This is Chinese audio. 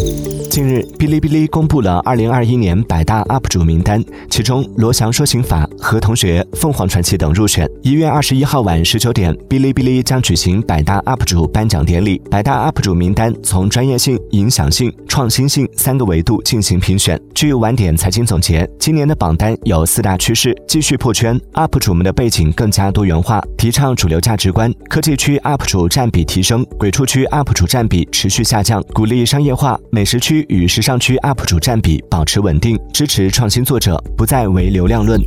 Thank you. 近日，哔哩哔哩公布了二零二一年百大 UP 主名单，其中罗翔说刑法、何同学、凤凰传奇等入选。一月二十一号晚十九点，哔哩哔哩将举行百大 UP 主颁奖典礼。百大 UP 主名单从专业性、影响性、创新性三个维度进行评选。据晚点财经总结，今年的榜单有四大趋势：继续破圈，UP 主们的背景更加多元化，提倡主流价值观；科技区 UP 主占比提升，鬼畜区 UP 主占比持续下降，鼓励商业化；美食区。与时尚区 UP 主占比保持稳定，支持创新作者，不再唯流量论。